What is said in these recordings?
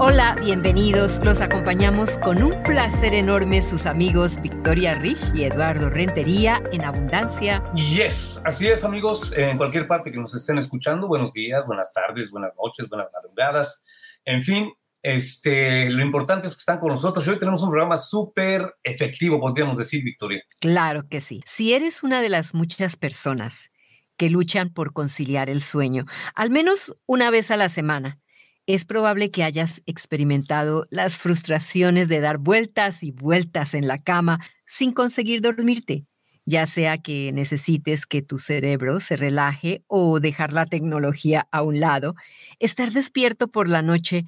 Hola, bienvenidos. Los acompañamos con un placer enorme sus amigos Victoria Rich y Eduardo Rentería en Abundancia. Yes, así es amigos, en cualquier parte que nos estén escuchando, buenos días, buenas tardes, buenas noches, buenas madrugadas, en fin, este, lo importante es que están con nosotros y hoy tenemos un programa súper efectivo, podríamos decir, Victoria. Claro que sí. Si eres una de las muchas personas que luchan por conciliar el sueño, al menos una vez a la semana, es probable que hayas experimentado las frustraciones de dar vueltas y vueltas en la cama sin conseguir dormirte, ya sea que necesites que tu cerebro se relaje o dejar la tecnología a un lado, estar despierto por la noche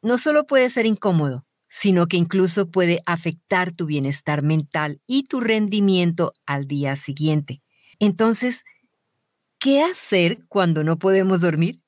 no solo puede ser incómodo, sino que incluso puede afectar tu bienestar mental y tu rendimiento al día siguiente. Entonces, ¿qué hacer cuando no podemos dormir?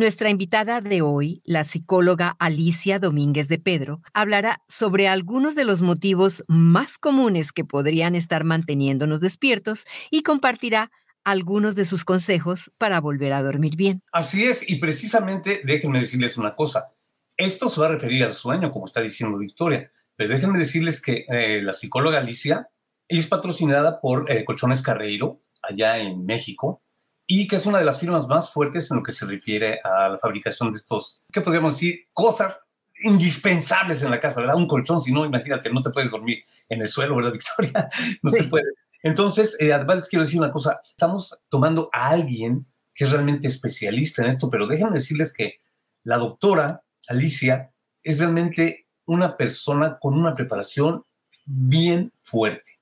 Nuestra invitada de hoy, la psicóloga Alicia Domínguez de Pedro, hablará sobre algunos de los motivos más comunes que podrían estar manteniéndonos despiertos y compartirá algunos de sus consejos para volver a dormir bien. Así es, y precisamente déjenme decirles una cosa. Esto se va a referir al sueño, como está diciendo Victoria, pero déjenme decirles que eh, la psicóloga Alicia es patrocinada por eh, Colchones Carreiro, allá en México, y que es una de las firmas más fuertes en lo que se refiere a la fabricación de estos, ¿qué podríamos decir? Cosas indispensables en la casa, ¿verdad? Un colchón, si no, imagínate, no te puedes dormir en el suelo, ¿verdad, Victoria? No se puede. Entonces, eh, además les quiero decir una cosa, estamos tomando a alguien que es realmente especialista en esto, pero déjenme decirles que la doctora Alicia es realmente una persona con una preparación bien fuerte.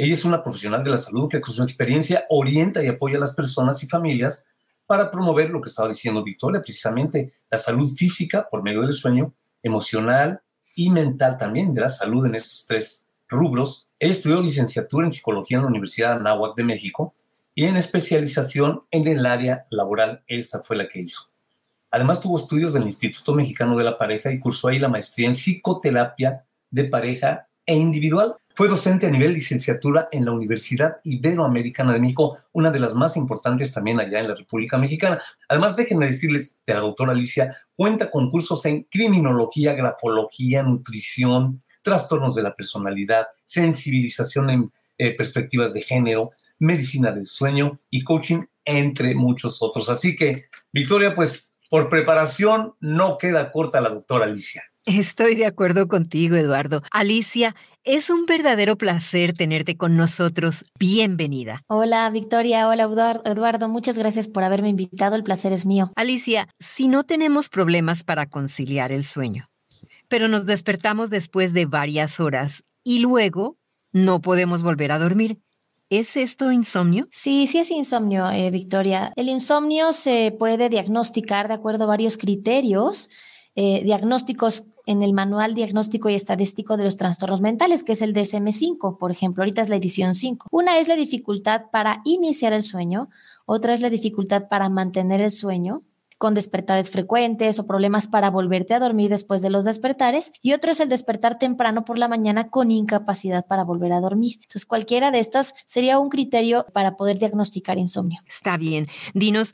Ella es una profesional de la salud que con su experiencia orienta y apoya a las personas y familias para promover lo que estaba diciendo Victoria, precisamente la salud física por medio del sueño, emocional y mental también, de la salud en estos tres rubros. Ella estudió licenciatura en psicología en la Universidad de Anáhuac de México y en especialización en el área laboral, esa fue la que hizo. Además tuvo estudios del Instituto Mexicano de la Pareja y cursó ahí la maestría en psicoterapia de pareja e individual. Fue docente a nivel licenciatura en la Universidad Iberoamericana de México, una de las más importantes también allá en la República Mexicana. Además, déjenme decirles de la doctora Alicia, cuenta con cursos en criminología, grafología, nutrición, trastornos de la personalidad, sensibilización en eh, perspectivas de género, medicina del sueño y coaching, entre muchos otros. Así que, Victoria, pues por preparación no queda corta la doctora Alicia. Estoy de acuerdo contigo, Eduardo. Alicia, es un verdadero placer tenerte con nosotros. Bienvenida. Hola, Victoria. Hola, Eduardo. Muchas gracias por haberme invitado. El placer es mío. Alicia, si no tenemos problemas para conciliar el sueño, pero nos despertamos después de varias horas y luego no podemos volver a dormir, ¿Es esto insomnio? Sí, sí es insomnio, eh, Victoria. El insomnio se puede diagnosticar de acuerdo a varios criterios eh, diagnósticos en el Manual Diagnóstico y Estadístico de los Trastornos Mentales, que es el DSM-5, por ejemplo, ahorita es la edición 5. Una es la dificultad para iniciar el sueño, otra es la dificultad para mantener el sueño, con despertares frecuentes o problemas para volverte a dormir después de los despertares, y otro es el despertar temprano por la mañana con incapacidad para volver a dormir. Entonces, cualquiera de estas sería un criterio para poder diagnosticar insomnio. Está bien. Dinos,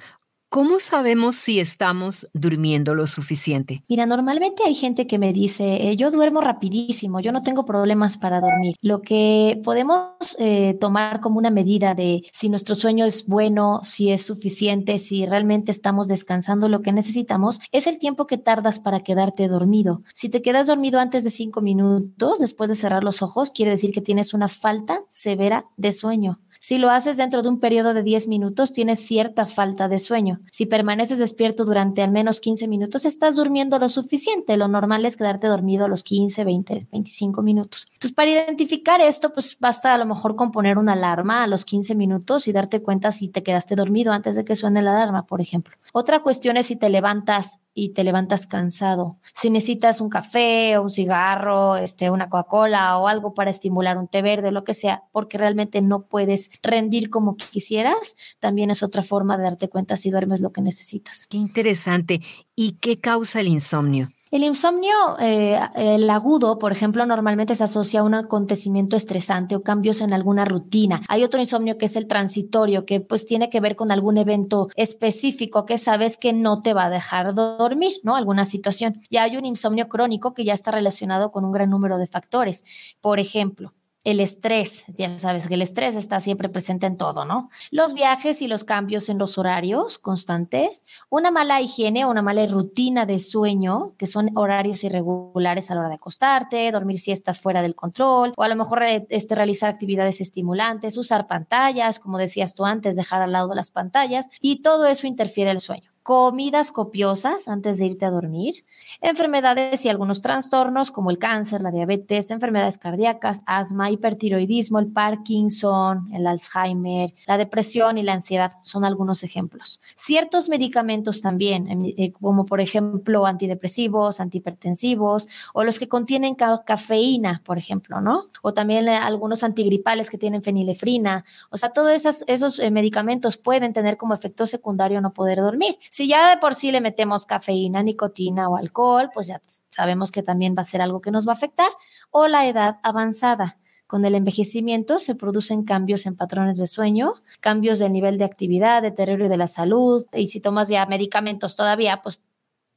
¿Cómo sabemos si estamos durmiendo lo suficiente? Mira, normalmente hay gente que me dice, eh, yo duermo rapidísimo, yo no tengo problemas para dormir. Lo que podemos eh, tomar como una medida de si nuestro sueño es bueno, si es suficiente, si realmente estamos descansando lo que necesitamos, es el tiempo que tardas para quedarte dormido. Si te quedas dormido antes de cinco minutos, después de cerrar los ojos, quiere decir que tienes una falta severa de sueño. Si lo haces dentro de un periodo de 10 minutos, tienes cierta falta de sueño. Si permaneces despierto durante al menos 15 minutos, estás durmiendo lo suficiente. Lo normal es quedarte dormido a los 15, 20, 25 minutos. Entonces, para identificar esto, pues basta a lo mejor con poner una alarma a los 15 minutos y darte cuenta si te quedaste dormido antes de que suene la alarma, por ejemplo. Otra cuestión es si te levantas y te levantas cansado. Si necesitas un café o un cigarro, este, una Coca-Cola o algo para estimular un té verde, lo que sea, porque realmente no puedes rendir como quisieras, también es otra forma de darte cuenta si duermes lo que necesitas. Qué interesante. ¿Y qué causa el insomnio? El insomnio, eh, el agudo, por ejemplo, normalmente se asocia a un acontecimiento estresante o cambios en alguna rutina. Hay otro insomnio que es el transitorio, que pues tiene que ver con algún evento específico que sabes que no te va a dejar dormir, ¿no? Alguna situación. Y hay un insomnio crónico que ya está relacionado con un gran número de factores. Por ejemplo, el estrés, ya sabes que el estrés está siempre presente en todo, ¿no? Los viajes y los cambios en los horarios constantes, una mala higiene una mala rutina de sueño, que son horarios irregulares a la hora de acostarte, dormir siestas fuera del control, o a lo mejor eh, este, realizar actividades estimulantes, usar pantallas, como decías tú antes, dejar al lado las pantallas, y todo eso interfiere el sueño comidas copiosas antes de irte a dormir, enfermedades y algunos trastornos como el cáncer, la diabetes, enfermedades cardíacas, asma, hipertiroidismo, el Parkinson, el Alzheimer, la depresión y la ansiedad son algunos ejemplos. Ciertos medicamentos también, eh, como por ejemplo antidepresivos, antihipertensivos o los que contienen cafeína, por ejemplo, ¿no? O también eh, algunos antigripales que tienen fenilefrina. O sea, todos esos, esos eh, medicamentos pueden tener como efecto secundario no poder dormir. Si ya de por sí le metemos cafeína, nicotina o alcohol, pues ya sabemos que también va a ser algo que nos va a afectar. O la edad avanzada. Con el envejecimiento se producen cambios en patrones de sueño, cambios del nivel de actividad, deterioro de la salud. Y si tomas ya medicamentos todavía, pues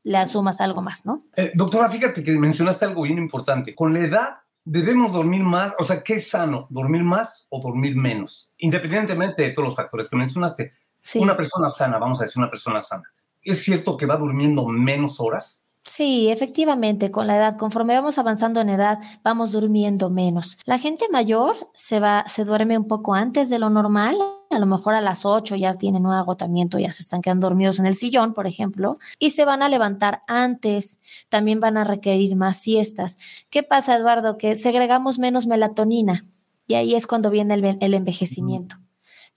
le asumas algo más, ¿no? Eh, doctora, fíjate que mencionaste algo bien importante. Con la edad debemos dormir más, o sea, ¿qué es sano? ¿Dormir más o dormir menos? Independientemente de todos los factores que mencionaste, una persona sana, vamos a decir una persona sana, ¿es cierto que va durmiendo menos horas? Sí, efectivamente, con la edad, conforme vamos avanzando en edad, vamos durmiendo menos. La gente mayor se va, se duerme un poco antes de lo normal, a lo mejor a las 8 ya tienen un agotamiento, ya se están quedando dormidos en el sillón, por ejemplo, y se van a levantar antes, también van a requerir más siestas. ¿Qué pasa, Eduardo? Que segregamos menos melatonina y ahí es cuando viene el envejecimiento.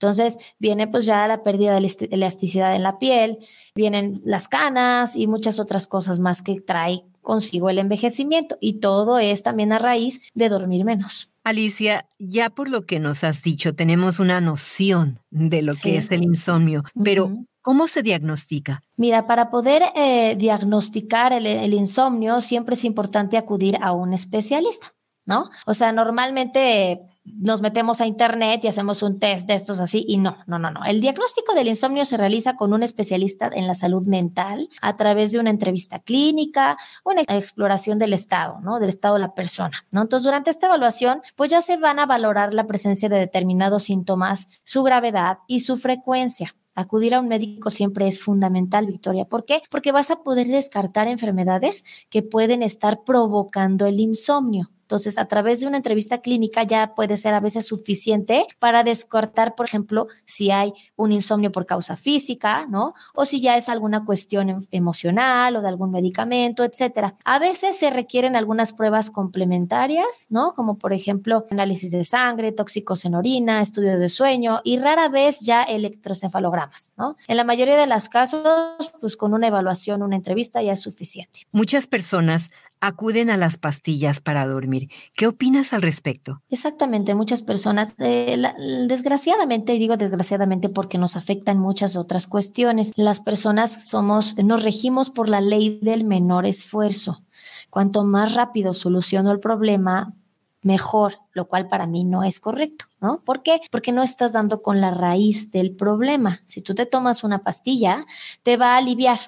Entonces viene pues ya la pérdida de elasticidad en la piel, vienen las canas y muchas otras cosas más que trae consigo el envejecimiento y todo es también a raíz de dormir menos. Alicia, ya por lo que nos has dicho, tenemos una noción de lo que es el insomnio, pero ¿cómo se diagnostica? Mira, para poder eh, diagnosticar el insomnio siempre es importante acudir a un especialista. ¿No? O sea, normalmente nos metemos a internet y hacemos un test de estos así y no, no, no, no. El diagnóstico del insomnio se realiza con un especialista en la salud mental a través de una entrevista clínica, una exploración del estado, ¿no? Del estado de la persona, ¿no? Entonces, durante esta evaluación, pues ya se van a valorar la presencia de determinados síntomas, su gravedad y su frecuencia. Acudir a un médico siempre es fundamental, Victoria. ¿Por qué? Porque vas a poder descartar enfermedades que pueden estar provocando el insomnio. Entonces, a través de una entrevista clínica ya puede ser a veces suficiente para descartar, por ejemplo, si hay un insomnio por causa física, ¿no? O si ya es alguna cuestión em, emocional o de algún medicamento, etcétera. A veces se requieren algunas pruebas complementarias, ¿no? Como por ejemplo, análisis de sangre, tóxicos en orina, estudio de sueño y rara vez ya electrocefalogramas, ¿no? En la mayoría de los casos, pues con una evaluación, una entrevista ya es suficiente. Muchas personas acuden a las pastillas para dormir. ¿Qué opinas al respecto? Exactamente, muchas personas, eh, desgraciadamente, digo desgraciadamente porque nos afectan muchas otras cuestiones, las personas somos, nos regimos por la ley del menor esfuerzo. Cuanto más rápido soluciono el problema, mejor, lo cual para mí no es correcto, ¿no? ¿Por qué? Porque no estás dando con la raíz del problema. Si tú te tomas una pastilla, te va a aliviar,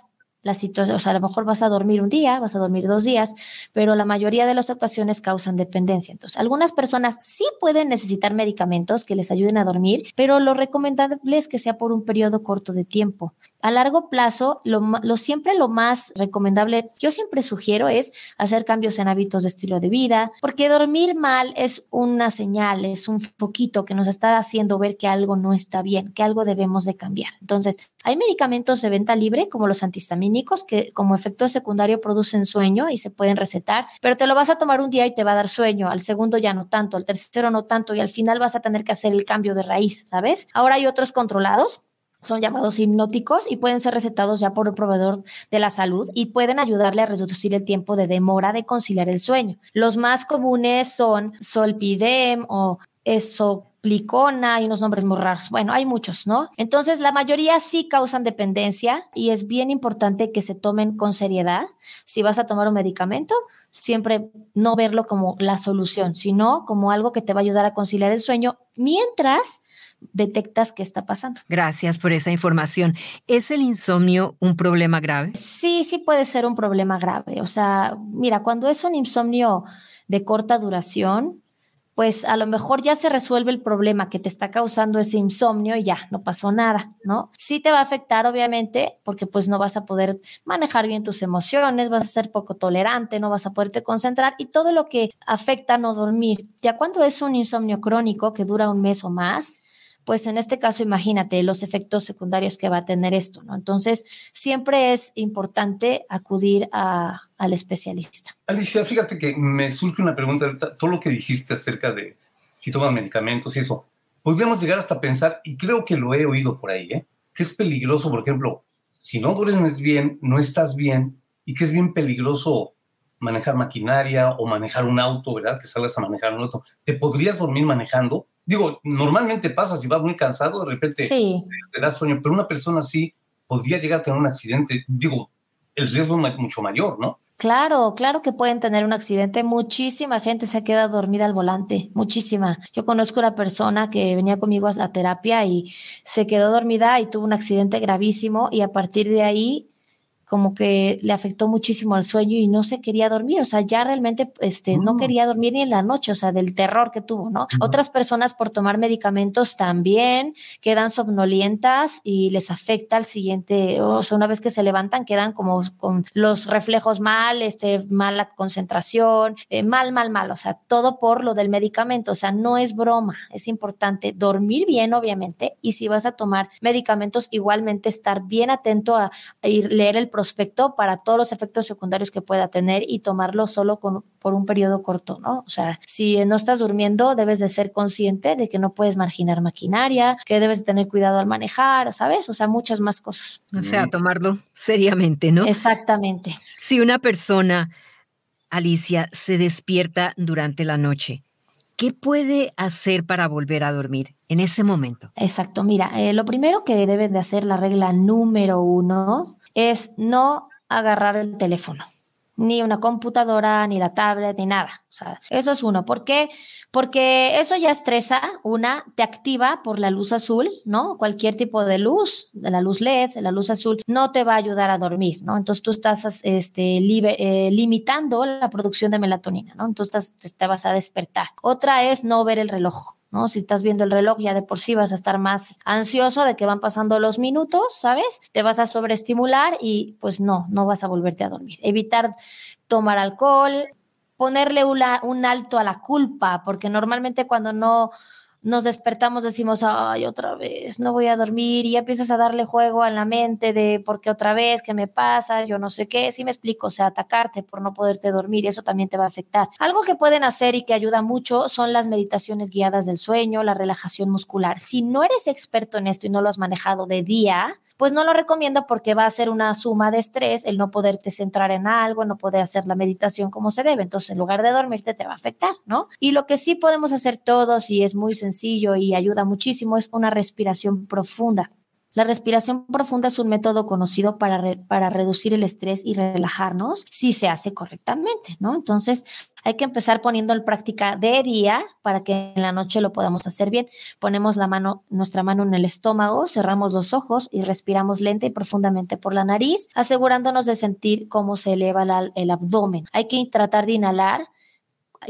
la situación, o sea, a lo mejor vas a dormir un día, vas a dormir dos días, pero la mayoría de las ocasiones causan dependencia. Entonces, algunas personas sí pueden necesitar medicamentos que les ayuden a dormir, pero lo recomendable es que sea por un periodo corto de tiempo. A largo plazo, lo, siempre lo más recomendable, yo siempre sugiero es hacer cambios en hábitos de estilo de vida, porque dormir mal es una señal, es un foquito que nos está haciendo ver que algo no está bien, que algo debemos de cambiar. Entonces, hay medicamentos de venta libre como los antihistamínicos que como efecto secundario producen sueño y se pueden recetar, pero te lo vas a tomar un día y te va a dar sueño, al segundo ya no tanto, al tercero no tanto y al final vas a tener que hacer el cambio de raíz, ¿sabes? Ahora hay otros controlados son llamados hipnóticos y pueden ser recetados ya por un proveedor de la salud y pueden ayudarle a reducir el tiempo de demora de conciliar el sueño. Los más comunes son Solpidem o Esoplicona y unos nombres muy raros. Bueno, hay muchos, ¿no? Entonces, la mayoría sí causan dependencia y es bien importante que se tomen con seriedad. Si vas a tomar un medicamento, siempre no verlo como la solución, sino como algo que te va a ayudar a conciliar el sueño mientras detectas qué está pasando. Gracias por esa información. ¿Es el insomnio un problema grave? Sí, sí puede ser un problema grave. O sea, mira, cuando es un insomnio de corta duración, pues a lo mejor ya se resuelve el problema que te está causando ese insomnio y ya, no pasó nada, ¿no? Sí te va a afectar, obviamente, porque pues no vas a poder manejar bien tus emociones, vas a ser poco tolerante, no vas a poderte concentrar y todo lo que afecta a no dormir. Ya cuando es un insomnio crónico que dura un mes o más, pues en este caso imagínate los efectos secundarios que va a tener esto, ¿no? Entonces, siempre es importante acudir al especialista. Alicia, fíjate que me surge una pregunta, todo lo que dijiste acerca de si toman medicamentos y eso, podríamos llegar hasta pensar, y creo que lo he oído por ahí, ¿eh? que es peligroso, por ejemplo, si no duermes bien, no estás bien, y que es bien peligroso manejar maquinaria o manejar un auto, ¿verdad? Que salgas a manejar un auto. ¿Te podrías dormir manejando? Digo, normalmente pasa si vas muy cansado, de repente te da sueño, pero una persona así podría llegar a tener un accidente. Digo, el riesgo es mucho mayor, ¿no? Claro, claro que pueden tener un accidente. Muchísima gente se ha quedado dormida al volante, muchísima. Yo conozco una persona que venía conmigo a terapia y se quedó dormida y tuvo un accidente gravísimo y a partir de ahí como que le afectó muchísimo al sueño y no se quería dormir, o sea, ya realmente este, no quería dormir ni en la noche, o sea, del terror que tuvo, ¿no? Otras personas por tomar medicamentos también quedan somnolientas y les afecta al siguiente, o sea, una vez que se levantan quedan como con los reflejos mal, este, mala concentración, eh, mal, mal, mal, o sea, todo por lo del medicamento, o sea, no es broma, es importante dormir bien, obviamente, y si vas a tomar medicamentos, igualmente estar bien atento a, a ir, leer el proceso prospecto para todos los efectos secundarios que pueda tener y tomarlo solo por un periodo corto, ¿no? O sea, si no estás durmiendo, debes de ser consciente de que no puedes marginar maquinaria, que debes de tener cuidado al manejar, ¿sabes? O sea, muchas más cosas. O sea, tomarlo seriamente, ¿no? Exactamente. Si una persona, Alicia, se despierta durante la noche, ¿qué puede hacer para volver a dormir en ese momento? Exacto, mira, eh, lo primero que debes de hacer, la regla número uno, es no agarrar el teléfono, ni una computadora, ni la tablet, ni nada. O sea, eso es uno. ¿Por qué? Porque eso ya estresa, una, te activa por la luz azul, ¿no? Cualquier tipo de luz, de la luz LED, de la luz azul, no te va a ayudar a dormir, ¿no? Entonces tú estás este, eh, limitando la producción de melatonina, ¿no? Entonces te vas a despertar. Otra es no ver el reloj. ¿No? Si estás viendo el reloj, ya de por sí vas a estar más ansioso de que van pasando los minutos, ¿sabes? Te vas a sobreestimular y pues no, no vas a volverte a dormir. Evitar tomar alcohol, ponerle un alto a la culpa, porque normalmente cuando no nos despertamos, decimos, ay, otra vez, no voy a dormir, y ya empiezas a darle juego a la mente de por qué otra vez, qué me pasa, yo no sé qué, si me explico, o sea, atacarte por no poderte dormir, eso también te va a afectar. Algo que pueden hacer y que ayuda mucho son las meditaciones guiadas del sueño, la relajación muscular. Si no eres experto en esto y no lo has manejado de día, pues no lo recomiendo porque va a ser una suma de estrés el no poderte centrar en algo, no poder hacer la meditación como se debe. Entonces, en lugar de dormirte, te va a afectar, ¿no? Y lo que sí podemos hacer todos y es muy sencillo, sencillo y ayuda muchísimo es una respiración profunda. La respiración profunda es un método conocido para, para reducir el estrés y relajarnos si se hace correctamente, ¿no? Entonces, hay que empezar poniendo en práctica de día para que en la noche lo podamos hacer bien. Ponemos la mano, nuestra mano en el estómago, cerramos los ojos y respiramos lenta y profundamente por la nariz, asegurándonos de sentir cómo se eleva el abdomen. Hay que tratar de inhalar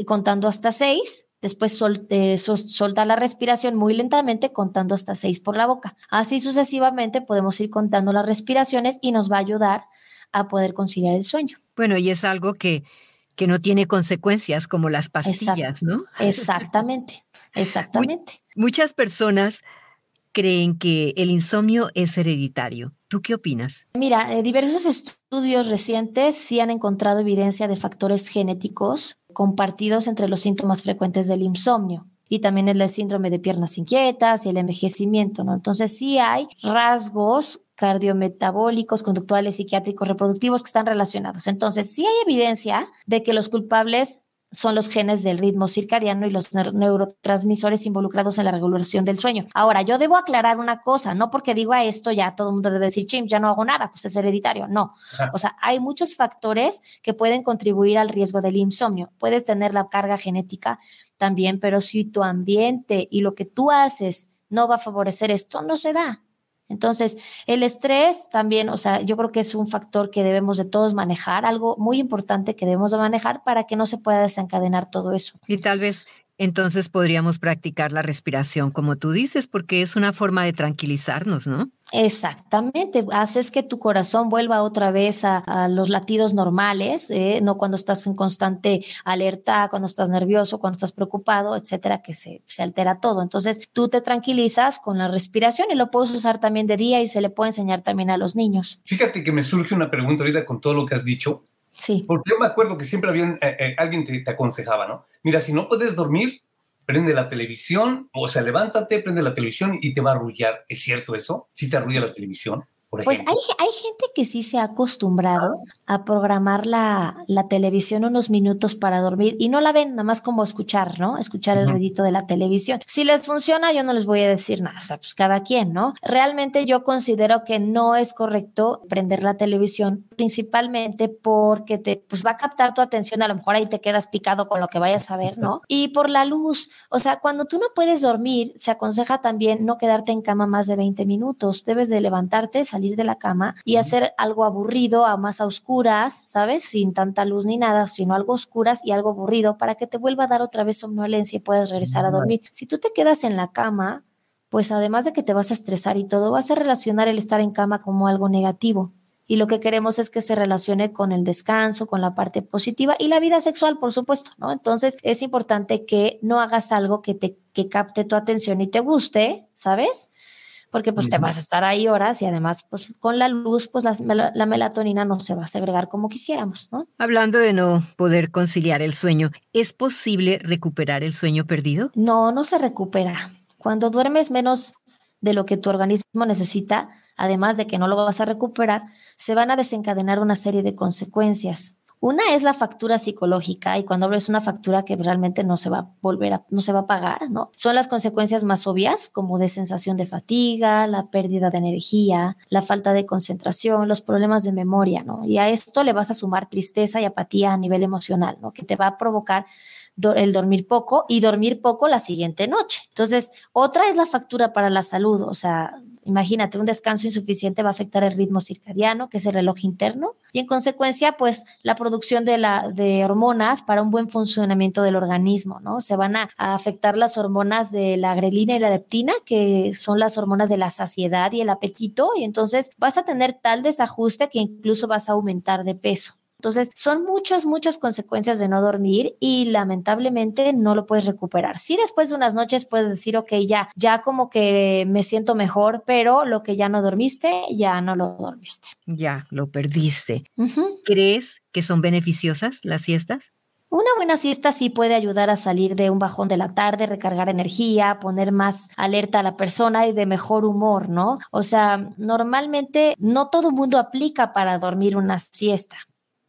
contando hasta seis Después eh, soltar la respiración muy lentamente contando hasta seis por la boca. Así sucesivamente podemos ir contando las respiraciones y nos va a ayudar a poder conciliar el sueño. Bueno, y es algo que, que no tiene consecuencias como las pastillas, ¿no? Exactamente, exactamente. Muchas personas creen que el insomnio es hereditario. ¿Tú qué opinas? Mira, eh, diversos estudios recientes sí han encontrado evidencia de factores genéticos compartidos entre los síntomas frecuentes del insomnio. y también el síndrome de piernas inquietas y el envejecimiento, ¿no? Entonces sí hay rasgos cardiometabólicos, conductuales, psiquiátricos, reproductivos que están relacionados. Entonces, sí hay evidencia de que los culpables son los genes del ritmo circadiano y los neurotransmisores involucrados en la regulación del sueño. Ahora, yo debo aclarar una cosa, no porque digo a esto ya todo el mundo debe decir, chim, ya no hago nada, pues es hereditario. No. O sea, hay muchos factores que pueden contribuir al riesgo del insomnio. Puedes tener la carga genética también, pero si tu ambiente y lo que tú haces no va a favorecer esto, no se da. Entonces, el estrés también, o sea, yo creo que es un factor que debemos de todos manejar, algo muy importante que debemos de manejar para que no se pueda desencadenar todo eso. Y tal vez entonces podríamos practicar la respiración, como tú dices, porque es una forma de tranquilizarnos, ¿no? Exactamente, haces que tu corazón vuelva otra vez a, los latidos normales, ¿eh? no cuando estás en constante alerta, cuando estás nervioso, cuando estás preocupado, etcétera, que se, se altera todo. Entonces tú te tranquilizas con la respiración y lo puedes usar también de día y se le puede enseñar también a los niños. Fíjate que me surge una pregunta ahorita con todo lo que has dicho. Sí. Porque yo me acuerdo que siempre había, eh, eh, alguien te, te aconsejaba, ¿no? Mira, si no puedes dormir, prende la televisión, o sea, levántate, prende la televisión y te va a arrullar. ¿Es cierto eso? ¿Sí te arrulla la televisión? Pues hay, hay, gente que sí se ha acostumbrado a programar la, la, televisión unos minutos para dormir y no la ven, nada más como escuchar, ¿no? Escuchar el ruidito de la televisión. Si les funciona, yo no les voy a decir nada, o sea, pues cada quien, ¿no? Realmente yo considero que no es correcto prender la televisión, principalmente porque te, pues va a captar tu atención, a lo mejor ahí te quedas picado con lo que vayas a ver, ¿no? Y por la luz, o sea, cuando tú no puedes dormir, se aconseja también no quedarte en cama más de 20 minutos, debes de levantarte, salir de la cama y hacer algo aburrido a más a oscuras, ¿sabes? Sin tanta luz ni nada, sino algo oscuras y algo aburrido para que te vuelva a dar otra vez somnolencia y puedas regresar a dormir. Si tú te quedas en la cama, pues además de que te vas a estresar y todo, vas a relacionar el estar en cama como algo negativo. Y lo que queremos es que se relacione con el descanso, con la parte positiva y la vida sexual, por supuesto, ¿no? Entonces es importante que no hagas algo que te que capte tu atención y te guste, ¿sabes? porque pues te vas a estar ahí horas y además pues con la luz pues la, la, melatonina no se va a segregar como quisiéramos, ¿no? Hablando de no poder conciliar el sueño, ¿es posible recuperar el sueño perdido? No, no se recupera. Cuando duermes menos de lo que tu organismo necesita, además de que no lo vas a recuperar, se van a desencadenar una serie de consecuencias. Una es la factura psicológica y cuando es una factura que realmente no se va a volver no se va a pagar, ¿no? Son las consecuencias más obvias como de sensación de fatiga, la pérdida de energía, la falta de concentración, los problemas de memoria, ¿no? Y a esto le vas a sumar tristeza y apatía a nivel emocional, ¿no? Que te va a provocar el dormir poco y dormir poco la siguiente noche. Entonces, otra es la factura para la salud, o sea, Imagínate, un descanso insuficiente va a afectar el ritmo circadiano, que es el reloj interno, y en consecuencia, pues la producción de, la, de hormonas para un buen funcionamiento del organismo, ¿no? Se van a, afectar las hormonas de la grelina y la leptina, que son las hormonas de la saciedad y el apetito, y entonces vas a tener tal desajuste que incluso vas a aumentar de peso. Entonces, son muchas, muchas consecuencias de no dormir y lamentablemente no lo puedes recuperar. Sí, después de unas noches puedes decir, ok, ya, ya como que me siento mejor, pero lo que ya no dormiste, ya no lo dormiste. Ya, lo perdiste. ¿Crees que son beneficiosas las siestas? Una buena siesta sí puede ayudar a salir de un bajón de la tarde, recargar energía, poner más alerta a la persona y de mejor humor, ¿no? O sea, normalmente no todo mundo aplica para dormir una siesta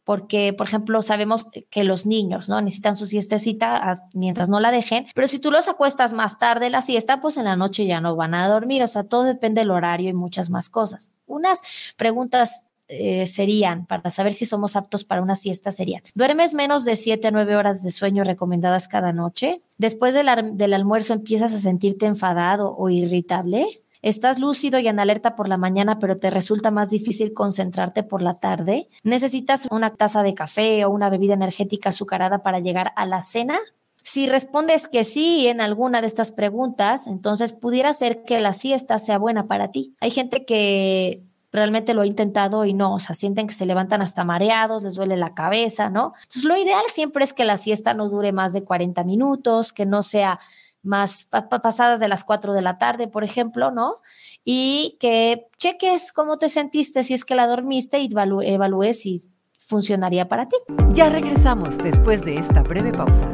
porque, por ejemplo, sabemos que los niños, ¿no? Necesitan su siestecita mientras no la dejen, pero si tú los acuestas más tarde la siesta, pues en la noche ya no van a dormir, o sea, todo depende del horario y muchas más cosas. Unas preguntas eh, serían, para saber si somos aptos para una siesta, serían, ¿duermes menos de 7 a 9 horas de sueño recomendadas cada noche? Después del, del almuerzo empiezas a sentirte enfadado o irritable? ¿Estás lúcido y en alerta por la mañana, pero te resulta más difícil concentrarte por la tarde? ¿Necesitas una taza de café o una bebida energética azucarada para llegar a la cena? Si respondes que sí en alguna de estas preguntas, entonces pudiera ser que la siesta sea buena para ti. Hay gente que realmente lo ha intentado y no, o sea, sienten que se levantan hasta mareados, les duele la cabeza, ¿no? Entonces, lo ideal siempre es que la siesta no dure más de 40 minutos, que no sea más pasadas de las 4 de la tarde, por ejemplo, ¿no? Y que cheques cómo te sentiste si es que la dormiste y evalúes si funcionaría para ti. Ya regresamos después de esta breve pausa.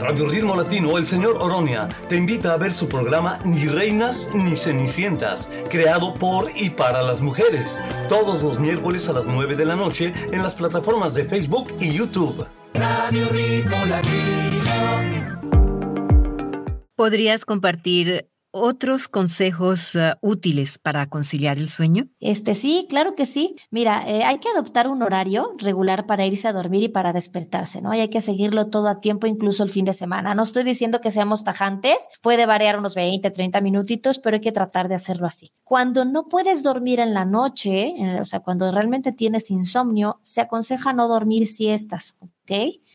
Radio Ritmo Latino, el señor Oronia, te invita a ver su programa Ni Reinas ni Cenicientas, creado por y para las mujeres, todos los miércoles a las 9 de la noche en las plataformas de Facebook y YouTube. Radio Ritmo Latino. ¿Podrías compartir otros consejos uh, útiles para conciliar el sueño? Este sí, claro que sí. Mira, eh, hay que adoptar un horario regular para irse a dormir y para despertarse, ¿no? Y hay que seguirlo todo a tiempo, incluso el fin de semana. No estoy diciendo que seamos tajantes, puede variar unos 20, 30 minutitos, pero hay que tratar de hacerlo así. Cuando no puedes dormir en la noche, o sea, cuando realmente tienes insomnio, se aconseja no dormir siestas, ¿ok?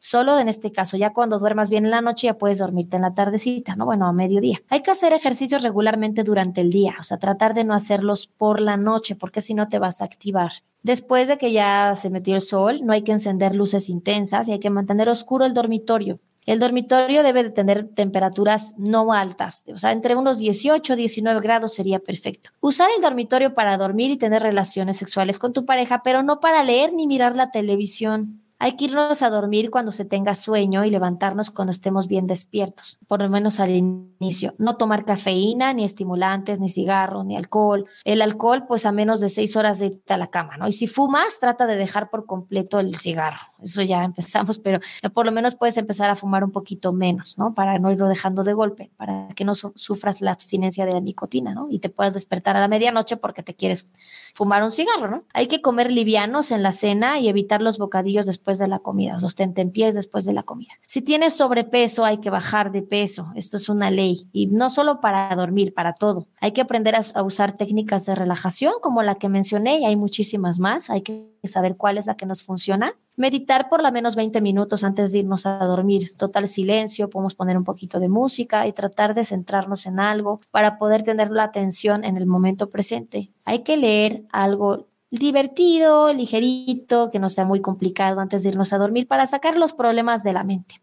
Solo en este caso, ya cuando duermas bien en la noche ya puedes dormirte en la tardecita, ¿no? Bueno, a mediodía. Hay que hacer ejercicios regularmente durante el día, o sea, tratar de no hacerlos por la noche, porque si no te vas a activar. Después de que ya se metió el sol, no hay que encender luces intensas y hay que mantener oscuro el dormitorio. El dormitorio debe de tener temperaturas no altas, o sea, entre unos 18 19 grados sería perfecto. Usar el dormitorio para dormir y tener relaciones sexuales con tu pareja, pero no para leer ni mirar la televisión. Hay que irnos a dormir cuando se tenga sueño y levantarnos cuando estemos bien despiertos, por lo menos al inicio. No tomar cafeína, ni estimulantes, ni cigarro, ni alcohol. El alcohol, pues a menos de seis horas de irte a la cama, ¿no? Y si fumas, trata de dejar por completo el cigarro. Eso ya empezamos, pero por lo menos puedes empezar a fumar un poquito menos, ¿no? Para no irlo dejando de golpe, para que no sufras la abstinencia de la nicotina, ¿no? Y te puedas despertar a la medianoche porque te quieres fumar un cigarro, ¿no? Hay que comer livianos en la cena y evitar los bocadillos después después de la comida, los tentempiés después de la comida. Si tienes sobrepeso, hay que bajar de peso. Esto es una ley y no solo para dormir, para todo. Hay que aprender a, usar técnicas de relajación como la que mencioné y hay muchísimas más. Hay que saber cuál es la que nos funciona. Meditar por lo menos 20 minutos antes de irnos a dormir. Total silencio, podemos poner un poquito de música y tratar de centrarnos en algo para poder tener la atención en el momento presente. Hay que leer algo divertido, ligerito, que no sea muy complicado antes de irnos a dormir para sacar los problemas de la mente.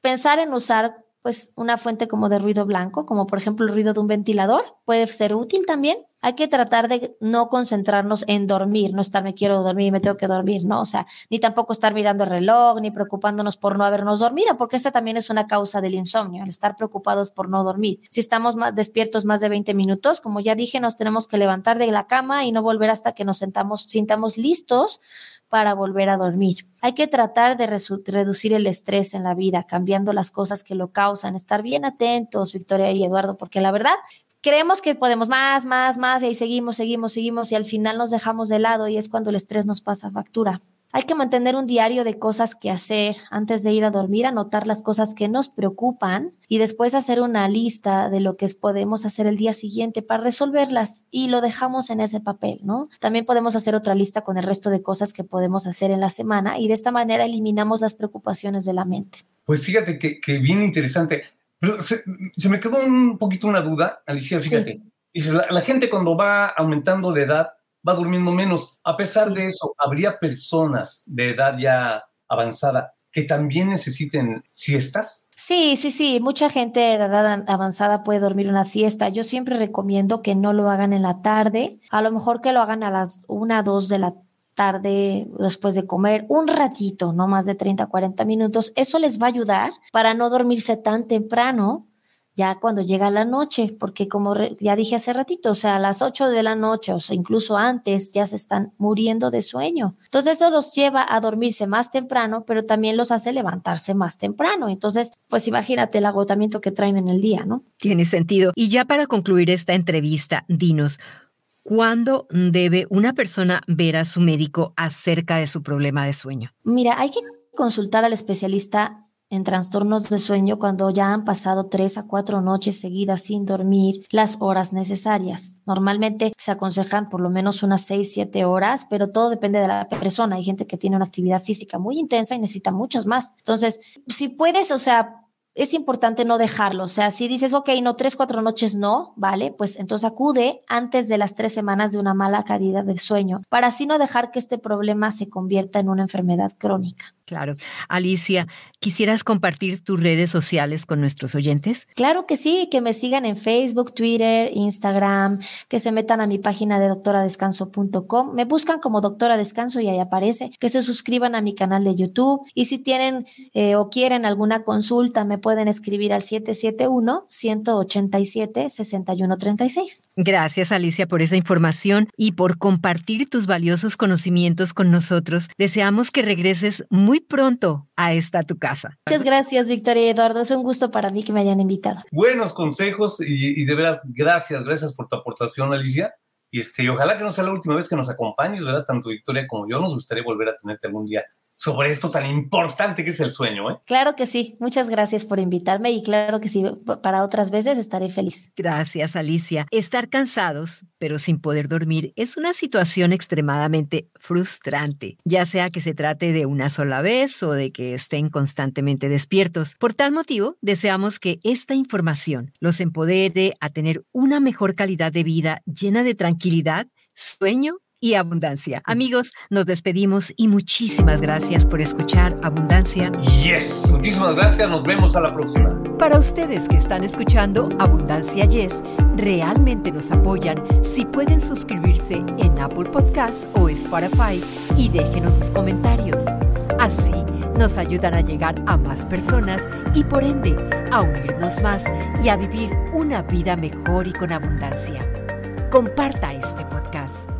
Pensar en usar pues una fuente como de ruido blanco, como por ejemplo el ruido de un ventilador, puede ser útil también. Hay que tratar de no concentrarnos en dormir, no estar me quiero dormir, me tengo que dormir, ¿no? O sea, ni tampoco estar mirando el reloj, ni preocupándonos por no habernos dormido, porque esta también es una causa del insomnio, el estar preocupados por no dormir. Si estamos más despiertos más de 20 minutos, como ya dije, nos tenemos que levantar de la cama y no volver hasta que nos sentamos, sintamos listos para volver a dormir. Hay que tratar de reducir el estrés en la vida, cambiando las cosas que lo causan, estar bien atentos, Victoria y Eduardo, porque la verdad creemos que podemos más, más, más y ahí seguimos, seguimos, seguimos y al final nos dejamos de lado y es cuando el estrés nos pasa factura. Hay que mantener un diario de cosas que hacer antes de ir a dormir, anotar las cosas que nos preocupan y después hacer una lista de lo que podemos hacer el día siguiente para resolverlas y lo dejamos en ese papel, ¿no? También podemos hacer otra lista con el resto de cosas que podemos hacer en la semana y de esta manera eliminamos las preocupaciones de la mente. Pues fíjate que, que bien interesante. Pero se, me quedó un poquito una duda, Alicia, fíjate. Dices, la gente cuando va aumentando de edad va durmiendo menos. A pesar de eso, habría personas de edad ya avanzada que también necesiten siestas? Sí, sí, sí. Mucha gente de edad avanzada puede dormir una siesta. Yo siempre recomiendo que no lo hagan en la tarde. A lo mejor que lo hagan a las 1, 2 de la tarde después de comer, un ratito, no más de 30, 40 minutos. Eso les va a ayudar para no dormirse tan temprano ya cuando llega la noche, porque como ya dije hace ratito, o sea, a las 8 de la noche o sea, incluso antes ya se están muriendo de sueño. Entonces eso los lleva a dormirse más temprano, pero también los hace levantarse más temprano. Entonces, pues imagínate el agotamiento que traen en el día, ¿no? Tiene sentido. Y ya para concluir esta entrevista, dinos, ¿Cuándo debe una persona ver a su médico acerca de su problema de sueño? Mira, hay que consultar al especialista en trastornos de sueño cuando ya han pasado tres a cuatro noches seguidas sin dormir las horas necesarias. Normalmente se aconsejan por lo menos unas seis, siete horas, pero todo depende de la persona. Hay gente que tiene una actividad física muy intensa y necesita muchas más. Entonces, si puedes, o sea, es importante no dejarlo. O sea, si dices, ok, no, tres, cuatro noches no, ¿vale? Pues entonces acude antes de las tres semanas de una mala calidad de sueño para así no dejar que este problema se convierta en una enfermedad crónica. Claro. Alicia, ¿quisieras compartir tus redes sociales con nuestros oyentes? Claro que sí, que me sigan en Facebook, Twitter, Instagram, que se metan a mi página de doctoradescanso.com, me buscan como Doctora Descanso y ahí aparece, que se suscriban a mi canal de YouTube y si tienen eh, o quieren alguna consulta, me pueden escribir al 771-187-6136. Gracias Alicia por esa información y por compartir tus valiosos conocimientos con nosotros. Deseamos que regreses muy pronto a esta tu casa. Muchas gracias, Victoria y Eduardo. Es un gusto para mí que me hayan invitado. Buenos consejos y, de veras, gracias, gracias por tu aportación, Alicia. Y este, ojalá que no sea la última vez que nos acompañes, ¿verdad? Tanto Victoria como yo. Nos gustaría volver a tenerte algún día sobre esto tan importante que es el sueño. ¿eh? Claro que sí. Muchas gracias por invitarme y claro que sí, para otras veces estaré feliz. Gracias, Alicia. Estar cansados, pero sin poder dormir, es una situación extremadamente frustrante, ya sea que se trate de una sola vez o de que estén constantemente despiertos. Por tal motivo, deseamos que esta información los empodere a tener una mejor calidad de vida llena de tranquilidad, sueño y abundancia. Amigos, nos despedimos y muchísimas gracias por escuchar Abundancia. Yes, muchísimas gracias, nos vemos a la próxima. Para ustedes que están escuchando Abundancia Yes, realmente nos apoyan si pueden suscribirse en Apple Podcasts o Spotify y déjenos sus comentarios. Así nos ayudan a llegar a más personas y por ende a unirnos más y a vivir una vida mejor y con abundancia. Comparta este podcast